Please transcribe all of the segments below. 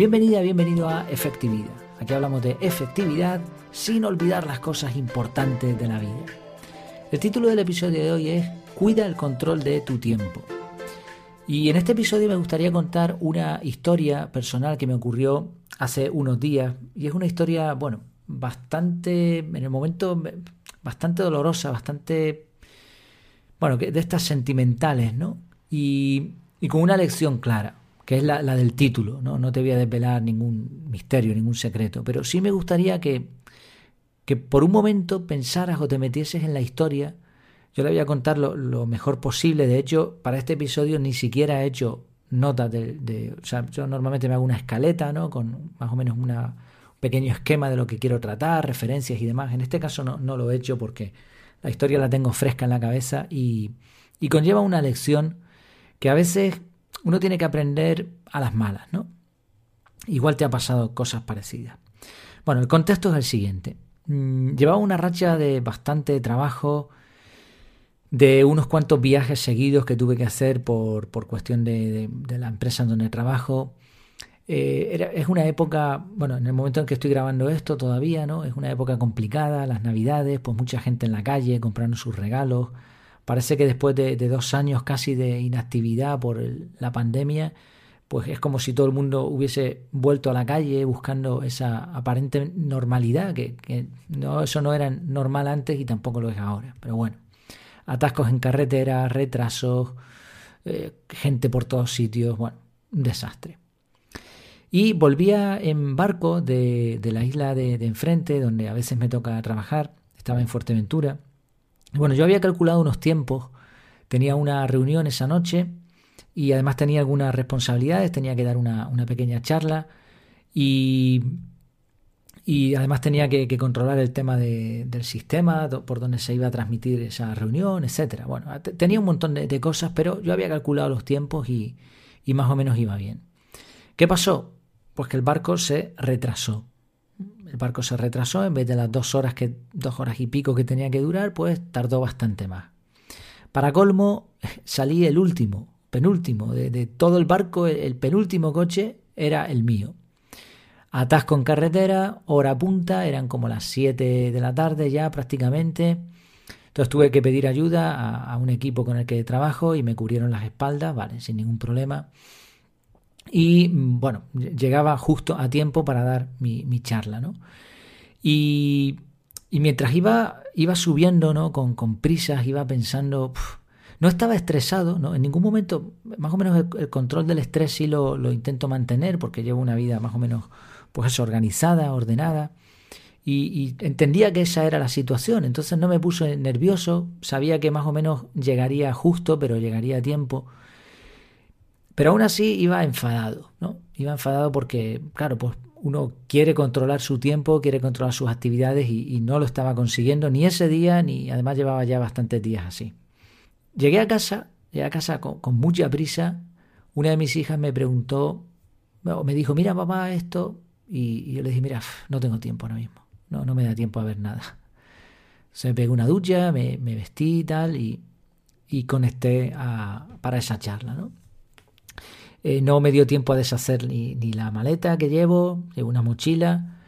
Bienvenida, bienvenido a Efectividad. Aquí hablamos de efectividad sin olvidar las cosas importantes de la vida. El título del episodio de hoy es Cuida el control de tu tiempo. Y en este episodio me gustaría contar una historia personal que me ocurrió hace unos días. Y es una historia, bueno, bastante, en el momento, bastante dolorosa, bastante, bueno, de estas sentimentales, ¿no? Y, con una lección clara, que es la, del título, ¿no? No te voy a desvelar ningún misterio, ningún secreto, pero sí me gustaría que, que por un momento pensaras o te metieses en la historia yo le voy a contar lo, mejor posible. De hecho, para este episodio ni siquiera he hecho notas de, O sea, yo normalmente me hago una escaleta, ¿no? Con más o menos un pequeño esquema de lo que quiero tratar, referencias y demás. En este caso no, no lo he hecho porque la historia la tengo fresca en la cabeza y, y conlleva una lección que a veces uno tiene que aprender a las malas, ¿no? Igual te ha pasado cosas parecidas. Bueno, el contexto es el siguiente. Mm, llevaba una racha de bastante trabajo, de unos cuantos viajes seguidos que tuve que hacer por, por cuestión de, la empresa en donde trabajo. Eh, es una época, bueno, en el momento en que estoy grabando esto todavía, ¿no? Es una época complicada, las navidades, pues mucha gente en la calle comprando sus regalos. Parece que después de, de dos años casi de inactividad por la pandemia, pues es como si todo el mundo hubiese vuelto a la calle buscando esa aparente normalidad, que, eso no era normal antes y tampoco lo es ahora. Pero bueno, atascos en carretera, retrasos, eh, gente por todos sitios, bueno, un desastre. Y volvía en barco de, la isla de, enfrente, donde a veces me toca trabajar, estaba en Fuerteventura. Bueno, yo había calculado unos tiempos, tenía una reunión esa noche y además tenía algunas responsabilidades, tenía que dar una, pequeña charla y y además tenía que, controlar el tema del sistema, por donde se iba a transmitir esa reunión, etcétera. Bueno, tenía un montón de, cosas, pero yo había calculado los tiempos y, más o menos iba bien. ¿Qué pasó? Pues que el barco se retrasó. El barco se retrasó, en vez de las dos horas, que, dos horas y pico que tenía que durar, pues tardó bastante más. Para colmo, salí el último, penúltimo, de, todo el barco, el penúltimo coche era el mío. Atasco en carretera, hora punta, eran como las 7 de la tarde ya prácticamente. Entonces tuve que pedir ayuda a, un equipo con el que trabajo y me cubrieron las espaldas, vale, sin ningún problema. Y bueno, llegaba justo a tiempo para dar mi, charla, ¿no? Y, mientras iba, iba subiendo, ¿no? Con, prisas, iba pensando, no estaba estresado, ¿no? En ningún momento, más o menos el, control del estrés sí lo, lo, intento mantener porque llevo una vida más o menos pues organizada, ordenada. Y, entendía que esa era la situación, entonces no me puse nervioso, sabía que más o menos llegaría justo, pero llegaría a tiempo. Pero aún así iba enfadado, ¿no? Iba enfadado porque, claro, pues uno quiere controlar su tiempo, quiere controlar sus actividades y, no lo estaba consiguiendo ni ese día, ni además llevaba ya bastantes días así. Llegué a casa, llegué a casa con, mucha prisa. Una de mis hijas me preguntó, me dijo, mira papá, esto, y, yo le dije, mira, no tengo tiempo ahora mismo, no, no me da tiempo a ver nada. Se me pegué una ducha, me, vestí y tal, y, y conecté para esa charla, ¿no? Eh, no me dio tiempo a deshacer ni, ni, la maleta que llevo, llevo una mochila,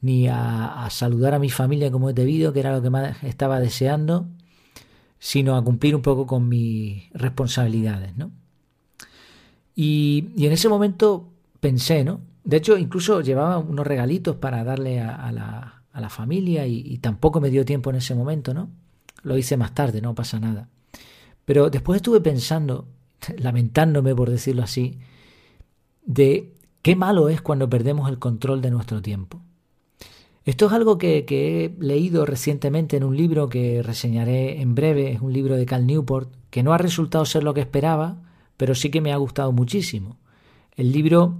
ni a, saludar a mi familia como he debido, que era lo que más estaba deseando, sino a cumplir un poco con mis responsabilidades, ¿no? Y, y en ese momento pensé, ¿no? De hecho, incluso llevaba unos regalitos para darle a, la, a la, familia y, tampoco me dio tiempo en ese momento, ¿no? Lo hice más tarde, no pasa nada. Pero después estuve pensando, lamentándome por decirlo así, de qué malo es cuando perdemos el control de nuestro tiempo. Esto es algo que, he leído recientemente en un libro que reseñaré en breve, es un libro de Cal Newport, que no ha resultado ser lo que esperaba, pero sí que me ha gustado muchísimo. El libro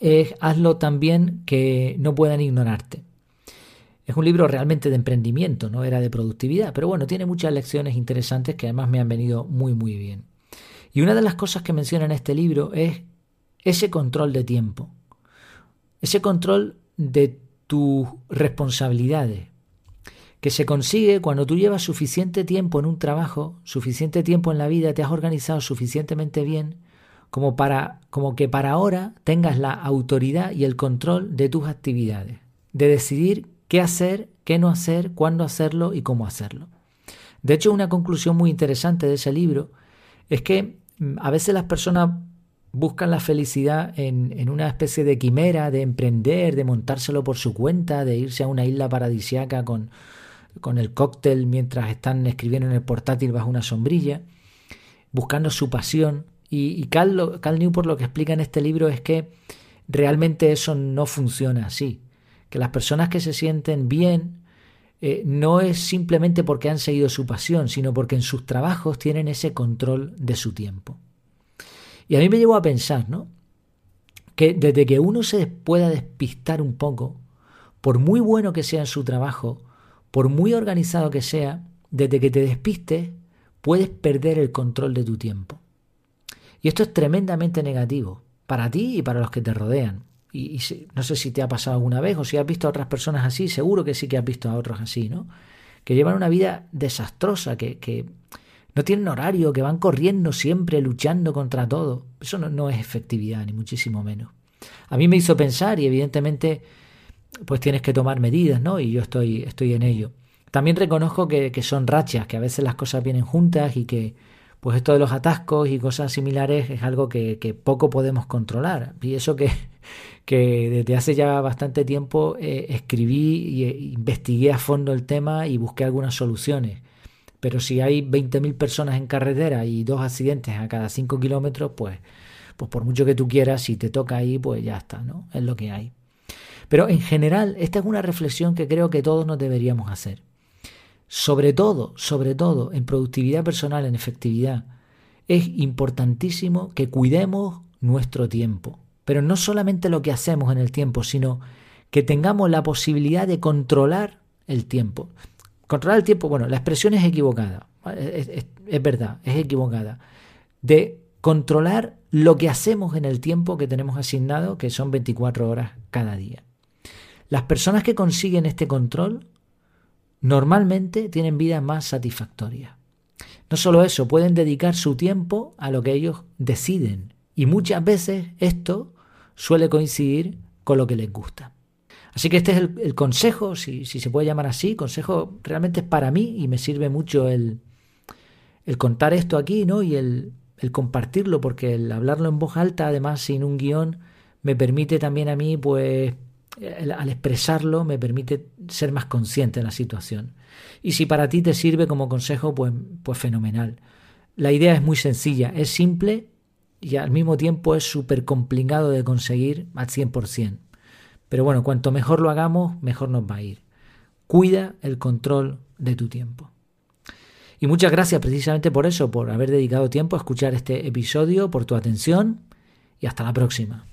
es Hazlo también que no puedan ignorarte. Es un libro realmente de emprendimiento, no era de productividad, pero bueno, tiene muchas lecciones interesantes que además me han venido muy muy bien. Y una de las cosas que menciona en este libro es ese control de tiempo, ese control de tus responsabilidades, que se consigue cuando tú llevas suficiente tiempo en un trabajo, suficiente tiempo en la vida, te has organizado suficientemente bien, como para como que para ahora tengas la autoridad y el control de tus actividades, de decidir qué hacer, qué no hacer, cuándo hacerlo y cómo hacerlo. De hecho, una conclusión muy interesante de ese libro es que a veces las personas buscan la felicidad en, una especie de quimera, de emprender, de montárselo por su cuenta, de irse a una isla paradisiaca con, con el cóctel mientras están escribiendo en el portátil bajo una sombrilla, buscando su pasión. Y, y Cal, Cal Newport lo que explica en este libro es que realmente eso no funciona así. Que las personas que se sienten bien eh, no es simplemente porque han seguido su pasión, sino porque en sus trabajos tienen ese control de su tiempo. Y a mí me llevó a pensar, ¿no? Que desde que uno se pueda despistar un poco, por muy bueno que sea en su trabajo, por muy organizado que sea, desde que te despistes, puedes perder el control de tu tiempo. Y esto es tremendamente negativo para ti y para los que te rodean. Y, no sé si te ha pasado alguna vez o si has visto a otras personas así, seguro que sí que has visto a otros así, ¿no? Que llevan una vida desastrosa, que, que no tienen horario, que van corriendo siempre, luchando contra todo. Eso no, no es efectividad, ni muchísimo menos. A mí me hizo pensar y evidentemente pues tienes que tomar medidas, ¿no? Y yo estoy, estoy en ello. También reconozco que, son rachas, que a veces las cosas vienen juntas y que pues esto de los atascos y cosas similares es algo que poco podemos controlar. Y eso que, que desde hace ya bastante tiempo eh, escribí e investigué a fondo el tema y busqué algunas soluciones. Pero si hay 20.000 personas en carretera y dos accidentes a cada 5 kilómetros, pues, pues por mucho que tú quieras, si te toca ahí, pues ya está, ¿no? Es lo que hay. Pero en general, esta es una reflexión que creo que todos nos deberíamos hacer. Sobre todo, sobre todo, en productividad personal, en efectividad, es importantísimo que cuidemos nuestro tiempo. Pero no solamente lo que hacemos en el tiempo, sino que tengamos la posibilidad de controlar el tiempo. Controlar el tiempo, bueno, la expresión es equivocada, es, verdad, es equivocada. De controlar lo que hacemos en el tiempo que tenemos asignado, que son 24 horas cada día. Las personas que consiguen este control normalmente tienen vidas más satisfactorias. No solo eso, pueden dedicar su tiempo a lo que ellos deciden. Y muchas veces esto suele coincidir con lo que les gusta. Así que este es el, consejo, si, se puede llamar así, consejo realmente es para mí y me sirve mucho el, el contar esto aquí, ¿no? Y el, el compartirlo, porque el hablarlo en voz alta, además sin un guion, me permite también a mí, pues, al expresarlo me permite ser más consciente de la situación. Y si para ti te sirve como consejo, pues, pues fenomenal. La idea es muy sencilla, es simple y al mismo tiempo es súper complicado de conseguir al 100%. Pero bueno, cuanto mejor lo hagamos, mejor nos va a ir. Cuida el control de tu tiempo. Y muchas gracias precisamente por eso, por haber dedicado tiempo a escuchar este episodio, por tu atención y hasta la próxima.